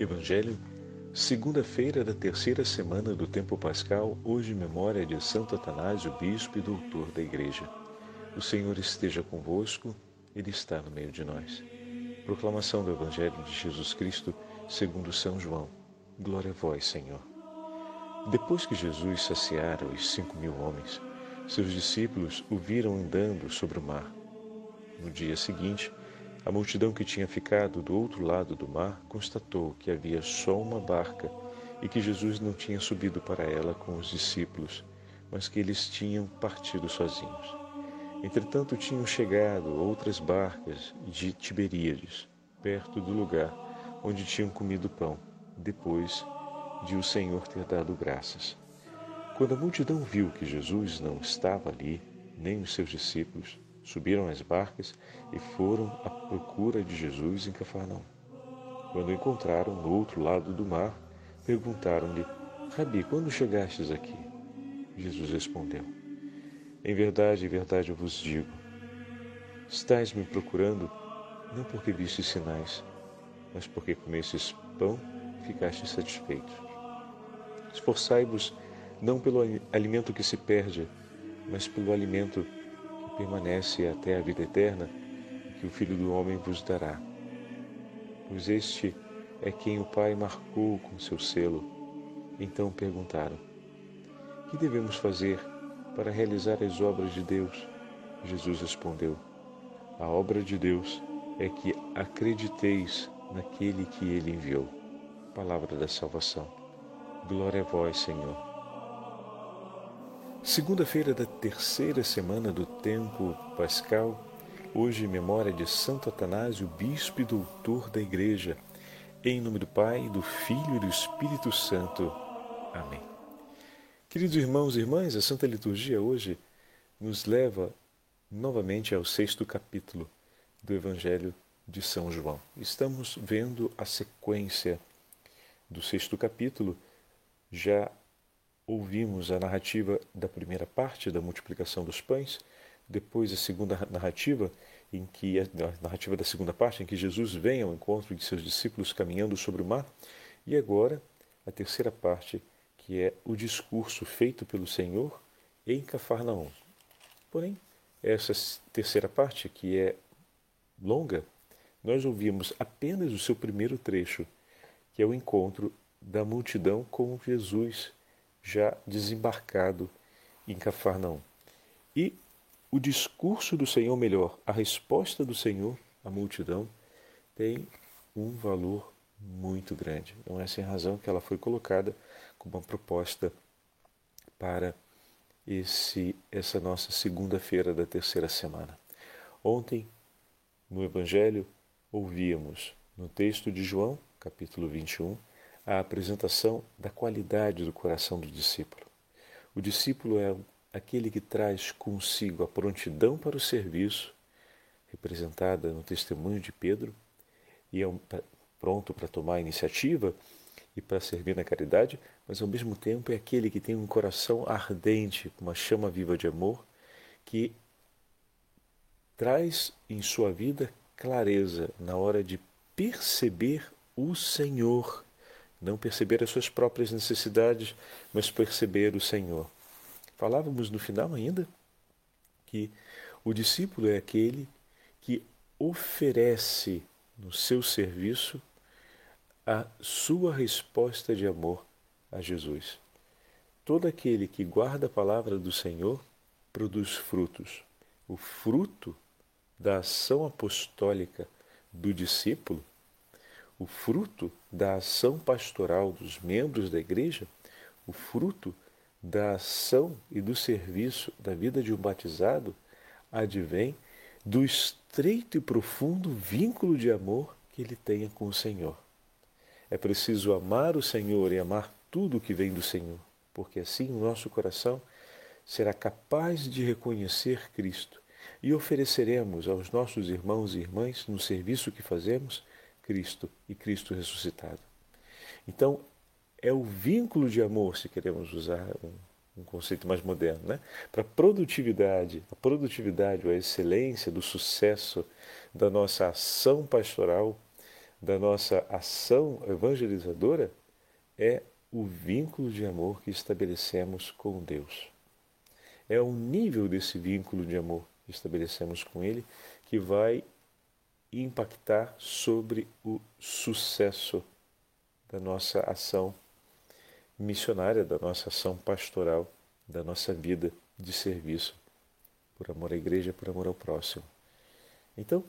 Evangelho, segunda-feira da terceira semana do tempo pascal, hoje memória de Santo Atanásio, bispo e doutor da Igreja. O Senhor esteja convosco, Ele está no meio de nós. Proclamação do Evangelho de Jesus Cristo, segundo São João. Glória a vós, Senhor. Depois que Jesus saciara os cinco mil homens, seus discípulos o viram andando sobre o mar. No dia seguinte, a multidão que tinha ficado do outro lado do mar constatou que havia só uma barca e que Jesus não tinha subido para ela com os discípulos, mas que eles tinham partido sozinhos. Entretanto, tinham chegado outras barcas de Tiberíades, perto do lugar onde tinham comido pão, depois de o Senhor ter dado graças. Quando a multidão viu que Jesus não estava ali, nem os seus discípulos, subiram às barcas e foram à procura de Jesus em Cafarnaum. Quando o encontraram no outro lado do mar, perguntaram-lhe: Rabi, quando chegastes aqui? Jesus respondeu: Em verdade, em verdade eu vos digo: Estais me procurando não porque vistes sinais, mas porque comestes pão e ficastes satisfeitos. Esforçai-vos não pelo alimento que se perde, mas pelo alimento que permanece até a vida eterna, que o Filho do Homem vos dará. Pois este é quem o Pai marcou com seu selo. Então perguntaram: Que devemos fazer para realizar as obras de Deus? Jesus respondeu: A obra de Deus é que acrediteis naquele que ele enviou. Palavra da salvação. Glória a vós, Senhor. Segunda-feira da terceira semana do tempo pascal, hoje memória de Santo Atanásio, bispo e doutor da Igreja. Em nome do Pai, do Filho e do Espírito Santo. Amém. Queridos irmãos e irmãs, a Santa Liturgia hoje nos leva novamente ao sexto capítulo do Evangelho de São João. Estamos vendo a sequência do sexto capítulo, já ouvimos a narrativa da primeira parte da multiplicação dos pães, depois a segunda narrativa em que a narrativa da segunda parte em que Jesus vem ao encontro de seus discípulos caminhando sobre o mar, e agora a terceira parte que é o discurso feito pelo Senhor em Cafarnaum. Porém, essa terceira parte, que é longa, nós ouvimos apenas o seu primeiro trecho, que é o encontro da multidão com Jesus já desembarcado em Cafarnaum. E o discurso do Senhor, melhor, a resposta do Senhor à multidão, tem um valor muito grande. Não é sem razão que ela foi colocada como uma proposta para esse essa nossa segunda-feira da terceira semana. Ontem, no Evangelho, ouvíamos no texto de João, capítulo 21, a apresentação da qualidade do coração do discípulo. O discípulo é aquele que traz consigo a prontidão para o serviço, representada no testemunho de Pedro, e é pronto para tomar a iniciativa e para servir na caridade, mas ao mesmo tempo é aquele que tem um coração ardente, uma chama viva de amor, que traz em sua vida clareza na hora de perceber o Senhor não perceber as suas próprias necessidades, mas perceber o Senhor. Falávamos no final ainda que o discípulo é aquele que oferece no seu serviço a sua resposta de amor a Jesus. Todo aquele que guarda a palavra do Senhor produz frutos. O fruto da ação apostólica do discípulo o fruto da ação pastoral dos membros da igreja, o fruto da ação e do serviço da vida de um batizado, advém do estreito e profundo vínculo de amor que ele tenha com o Senhor. É preciso amar o Senhor e amar tudo o que vem do Senhor, porque assim o nosso coração será capaz de reconhecer Cristo e ofereceremos aos nossos irmãos e irmãs, no serviço que fazemos, Cristo e Cristo ressuscitado. Então, é o vínculo de amor, se queremos usar um, um conceito mais moderno, né? para a produtividade, a produtividade, a excelência do sucesso da nossa ação pastoral, da nossa ação evangelizadora é o vínculo de amor que estabelecemos com Deus. É o nível desse vínculo de amor que estabelecemos com Ele que vai impactar sobre o sucesso da nossa ação missionária, da nossa ação pastoral, da nossa vida de serviço, por amor à igreja, por amor ao próximo. Então,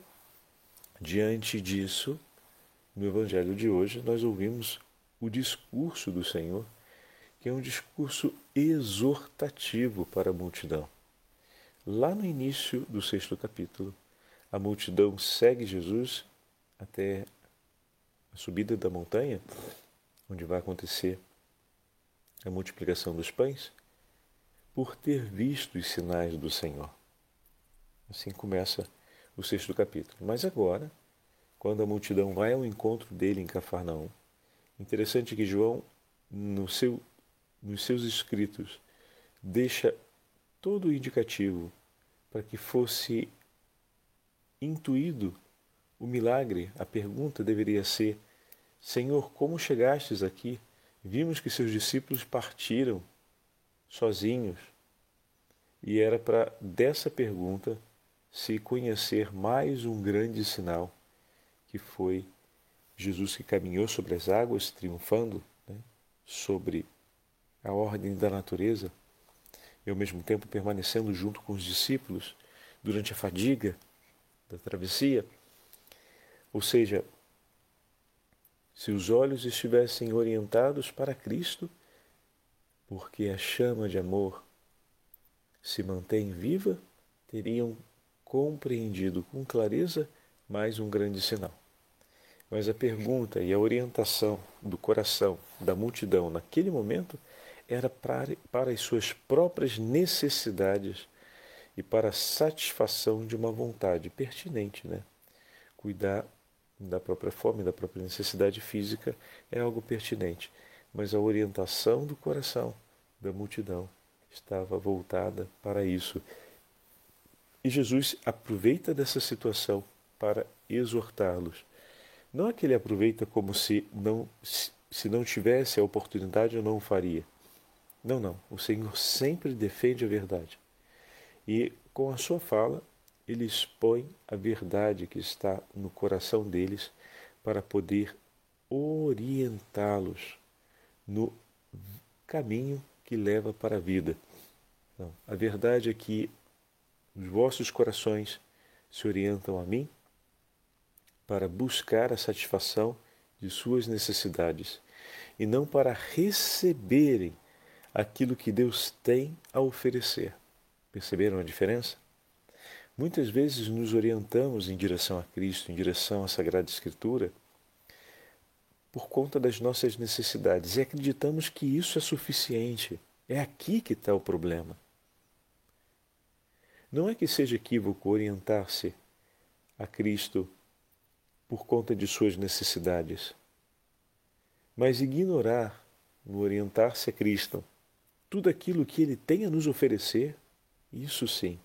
diante disso, no Evangelho de hoje, nós ouvimos o discurso do Senhor, que é um discurso exortativo para a multidão. Lá no início do sexto capítulo, a multidão segue Jesus até a subida da montanha, onde vai acontecer a multiplicação dos pães, por ter visto os sinais do Senhor. Assim começa o sexto capítulo. Mas agora, quando a multidão vai ao encontro dele em Cafarnaum, Interessante que João, no seu, nos seus escritos, deixa todo o indicativo para que fosse intuído o milagre. A pergunta deveria ser: Senhor, como chegastes aqui? Vimos que seus discípulos partiram sozinhos. E era para dessa pergunta se conhecer mais um grande sinal, que foi Jesus que caminhou sobre as águas, triunfando né, sobre a ordem da natureza, e ao mesmo tempo permanecendo junto com os discípulos durante a fadiga da travessia. Ou seja, se os olhos estivessem orientados para Cristo, porque a chama de amor se mantém viva, teriam compreendido com clareza mais um grande sinal. Mas a pergunta e a orientação do coração da multidão naquele momento era para, para as suas próprias necessidades e para a satisfação de uma vontade pertinente. Né? Cuidar da própria fome, da própria necessidade física é algo pertinente, mas a orientação do coração da multidão estava voltada para isso. E Jesus aproveita dessa situação para exortá-los não é que ele aproveita como se não, se não tivesse a oportunidade eu não o faria. Não, não. O Senhor sempre defende a verdade. E com a sua fala, ele expõe a verdade que está no coração deles para poder orientá-los no caminho que leva para a vida. Não, a verdade é que os vossos corações se orientam a mim para buscar a satisfação de suas necessidades e não para receberem aquilo que Deus tem a oferecer. Perceberam a diferença? Muitas vezes nos orientamos em direção a Cristo, em direção à Sagrada Escritura, por conta das nossas necessidades e acreditamos que isso é suficiente. É aqui que está o problema. Não é que seja equívoco orientar-se a Cristo por conta de suas necessidades. Mas ignorar, no orientar-se a Cristo, tudo aquilo que Ele tem a nos oferecer, isso sim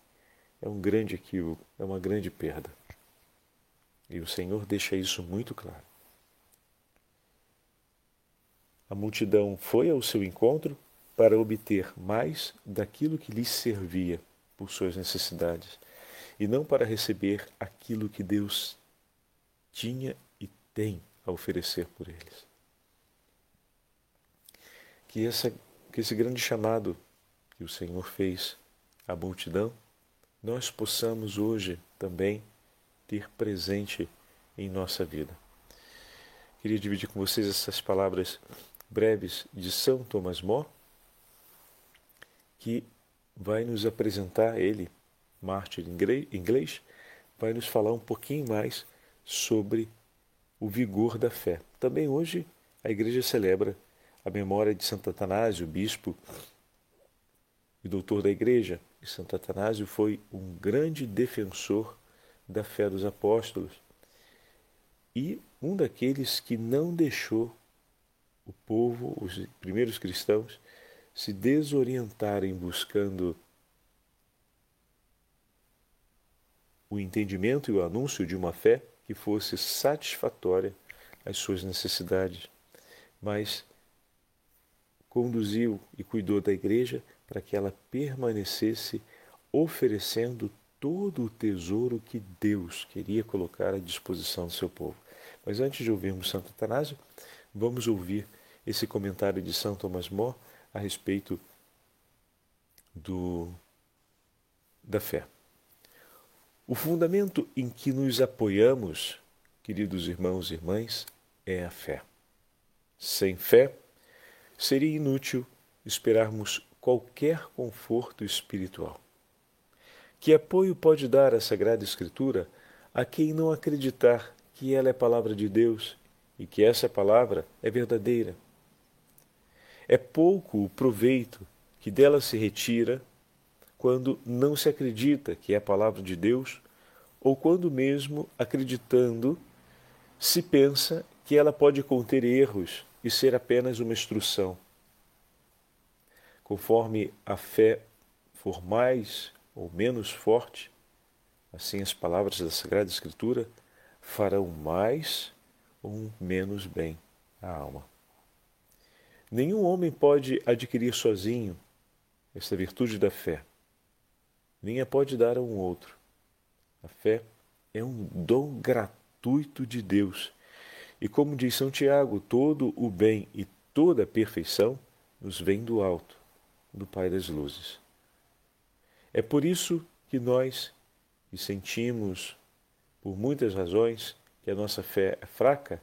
é um grande equívoco, é uma grande perda. E o Senhor deixa isso muito claro. A multidão foi ao seu encontro para obter mais daquilo que lhes servia por suas necessidades, e não para receber aquilo que Deus tinha e tem a oferecer por eles. Que, essa, que esse grande chamado que o Senhor fez à multidão, nós possamos hoje também ter presente em nossa vida. Queria dividir com vocês essas palavras breves de São Thomas More, que vai nos apresentar, ele, mártir inglês, vai nos falar um pouquinho mais sobre o vigor da fé. Também hoje a igreja celebra a memória de Santo Atanásio, bispo e doutor da igreja. Santo Atanásio foi um grande defensor da fé dos apóstolos e um daqueles que não deixou o povo, os primeiros cristãos, se desorientarem buscando o entendimento e o anúncio de uma fé que fosse satisfatória as suas necessidades, mas conduziu e cuidou da igreja para que ela permanecesse oferecendo todo o tesouro que Deus queria colocar à disposição do seu povo. Mas antes de ouvirmos Santo Atanásio, vamos ouvir esse comentário de São Thomas More a respeito do, da fé. O fundamento em que nos apoiamos, queridos irmãos e irmãs, é a fé. Sem fé, seria inútil esperarmos qualquer conforto espiritual. Que apoio pode dar a Sagrada Escritura a quem não acreditar que ela é palavra de Deus e que essa palavra é verdadeira? É pouco o proveito que dela se retira quando não se acredita que é a palavra de Deus ou quando mesmo acreditando se pensa que ela pode conter erros e ser apenas uma instrução. Conforme a fé for mais ou menos forte, assim as palavras da Sagrada Escritura farão mais ou menos bem à alma. Nenhum homem pode adquirir sozinho esta virtude da fé, nem a pode dar a um outro. A fé é um dom gratuito de Deus. E como diz São Tiago, todo o bem e toda a perfeição nos vem do alto, do Pai das luzes. É por isso que nós, que sentimos, por muitas razões, que a nossa fé é fraca,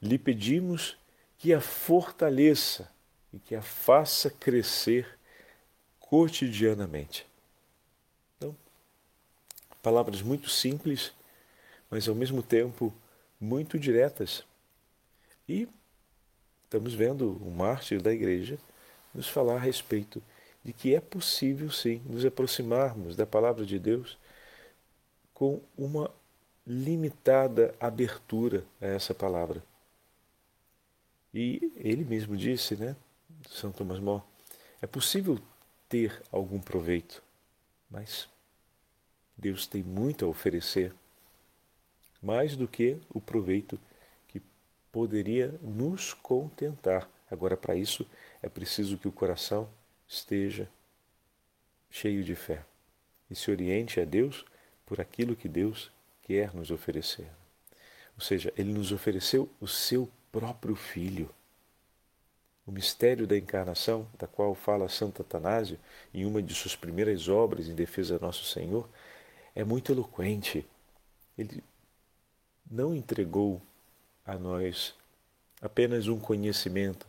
lhe pedimos que a fortaleça e que a faça crescer cotidianamente. Então, palavras muito simples, mas ao mesmo tempo muito diretas. E estamos vendo o mártir da igreja nos falar a respeito de que é possível sim nos aproximarmos da palavra de Deus com uma limitada abertura a essa palavra. E ele mesmo disse, né, São Tomás More, é possível ter algum proveito, mas Deus tem muito a oferecer, mais do que o proveito que poderia nos contentar. Agora, para isso, é preciso que o coração esteja cheio de fé e se oriente a Deus por aquilo que Deus quer nos oferecer. Ou seja, Ele nos ofereceu o seu próprio Filho. O mistério da encarnação, da qual fala Santo Atanásio em uma de suas primeiras obras em defesa de nosso Senhor, é muito eloquente. Ele não entregou a nós apenas um conhecimento,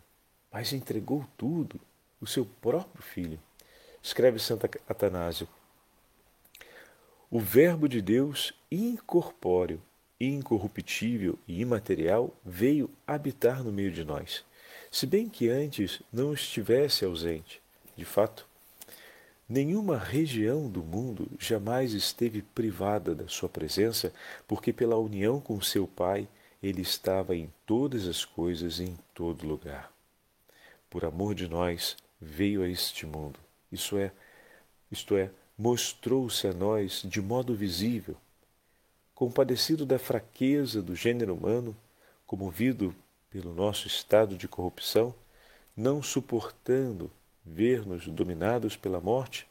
mas entregou tudo o seu próprio filho. Escreve Santo Atanásio. O Verbo de Deus, incorpóreo, incorruptível e imaterial, veio habitar no meio de nós. Se bem que antes não estivesse ausente, de fato, nenhuma região do mundo jamais esteve privada da sua presença, porque pela união com seu Pai, ele estava em todas as coisas e em todo lugar. Por amor de nós, veio a este mundo. Isso é, isto é, mostrou-se a nós de modo visível, compadecido da fraqueza do gênero humano, comovido pelo nosso estado de corrupção, não suportando ver-nos dominados pela morte,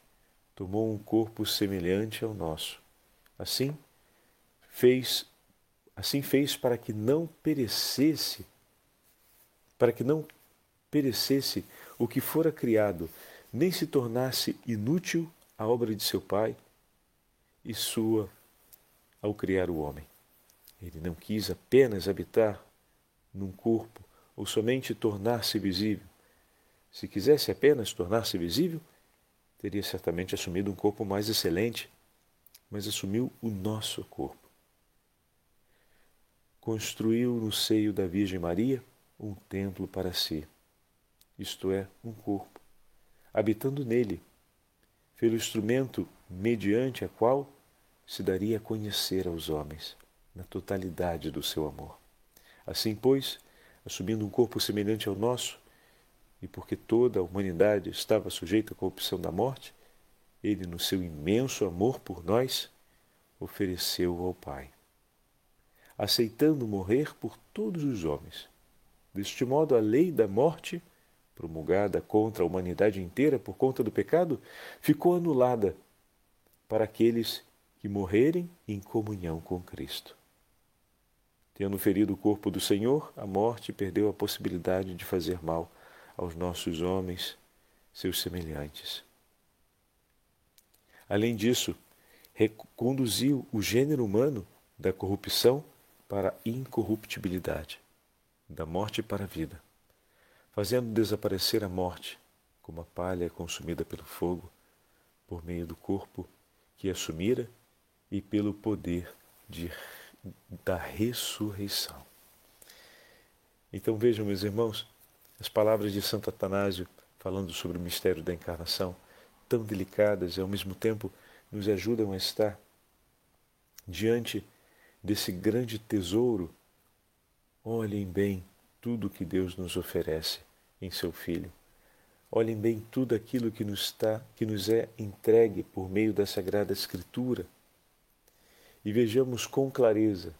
tomou um corpo semelhante ao nosso. Assim fez, assim fez para que não perecesse, para que não perecesse o que fora criado, nem se tornasse inútil a obra de seu Pai e sua ao criar o homem. Ele não quis apenas habitar num corpo ou somente tornar-se visível. Se quisesse apenas tornar-se visível, teria certamente assumido um corpo mais excelente, mas assumiu o nosso corpo. Construiu no seio da Virgem Maria um templo para si isto é, um corpo, habitando nele, pelo instrumento mediante a qual se daria a conhecer aos homens, na totalidade do seu amor. Assim, pois, assumindo um corpo semelhante ao nosso, e porque toda a humanidade estava sujeita à corrupção da morte, ele, no seu imenso amor por nós, ofereceu ao Pai. aceitando morrer por todos os homens. Deste modo, a lei da morte, promulgada contra a humanidade inteira por conta do pecado, ficou anulada para aqueles que morrerem em comunhão com Cristo. Tendo ferido o corpo do Senhor, a morte perdeu a possibilidade de fazer mal aos nossos homens, seus semelhantes. Além disso, reconduziu o gênero humano da corrupção para a incorruptibilidade, da morte para a vida, fazendo desaparecer a morte, como a palha consumida pelo fogo, por meio do corpo que assumira e pelo poder de, da ressurreição. Então vejam, meus irmãos, as palavras de Santo Atanásio falando sobre o mistério da encarnação, tão delicadas e ao mesmo tempo nos ajudam a estar diante desse grande tesouro, olhem bem tudo que Deus nos oferece em seu Filho. Olhem bem tudo aquilo que nos, está, que nos é entregue por meio da Sagrada Escritura e vejamos com clareza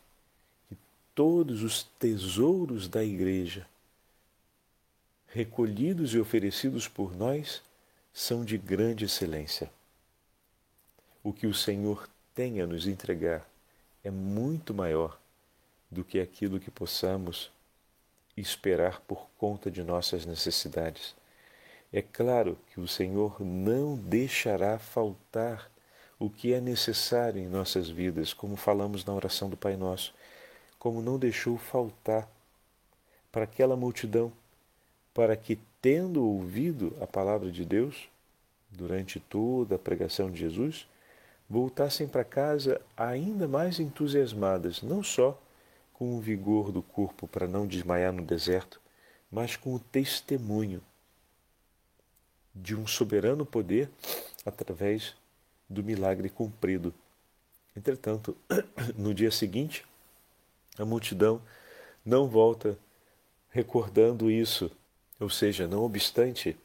que todos os tesouros da Igreja, recolhidos e oferecidos por nós, são de grande excelência. O que o Senhor tem a nos entregar é muito maior do que aquilo que possamos esperar por conta de nossas necessidades. É claro que o Senhor não deixará faltar o que é necessário em nossas vidas, como falamos na oração do Pai Nosso, como não deixou faltar para aquela multidão, para que, tendo ouvido a palavra de Deus durante toda a pregação de Jesus, voltassem para casa ainda mais entusiasmadas, não só com o vigor do corpo para não desmaiar no deserto, mas com o testemunho de um soberano poder através do milagre cumprido. Entretanto, no dia seguinte, a multidão não volta recordando isso, ou seja, não obstante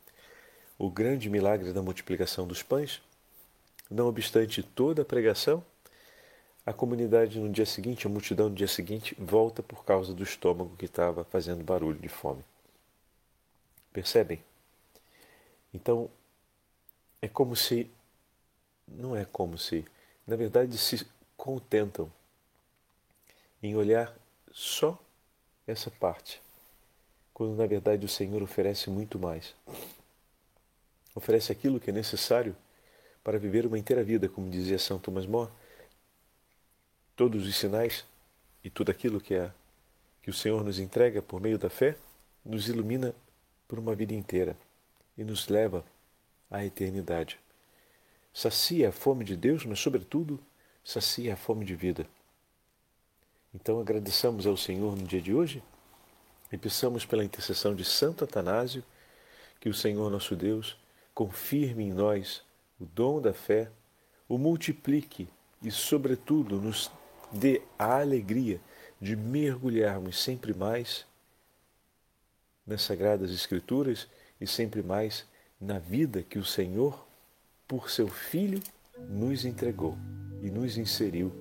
o grande milagre da multiplicação dos pães, não obstante toda a pregação, a comunidade no dia seguinte, a multidão no dia seguinte, volta por causa do estômago que estava fazendo barulho de fome. Percebem? Então, é como se. Não é como se. Na verdade, se contentam em olhar só essa parte, quando na verdade o Senhor oferece muito mais. Oferece aquilo que é necessário para viver uma inteira vida, como dizia São Thomas More. Todos os sinais e tudo aquilo que é que o Senhor nos entrega por meio da fé nos ilumina por uma vida inteira e nos leva à eternidade. Sacia a fome de Deus, mas sobretudo sacia a fome de vida. Então agradeçamos ao Senhor no dia de hoje e peçamos pela intercessão de Santo Atanásio que o Senhor nosso Deus confirme em nós o dom da fé, o multiplique e, sobretudo, nos dê a alegria de mergulharmos sempre mais nas Sagradas Escrituras e sempre mais na vida que o Senhor, por seu Filho, nos entregou e nos inseriu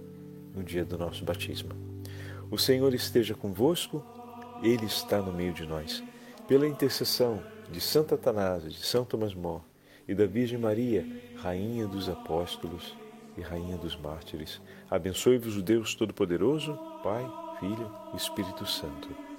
no dia do nosso batismo. O Senhor esteja convosco, Ele está no meio de nós. Pela intercessão de Santo Atanásio, de São Tomás Mó, e da Virgem Maria, Rainha dos Apóstolos e Rainha dos Mártires. Abençoe-vos o Deus Todo-Poderoso, Pai, Filho e Espírito Santo.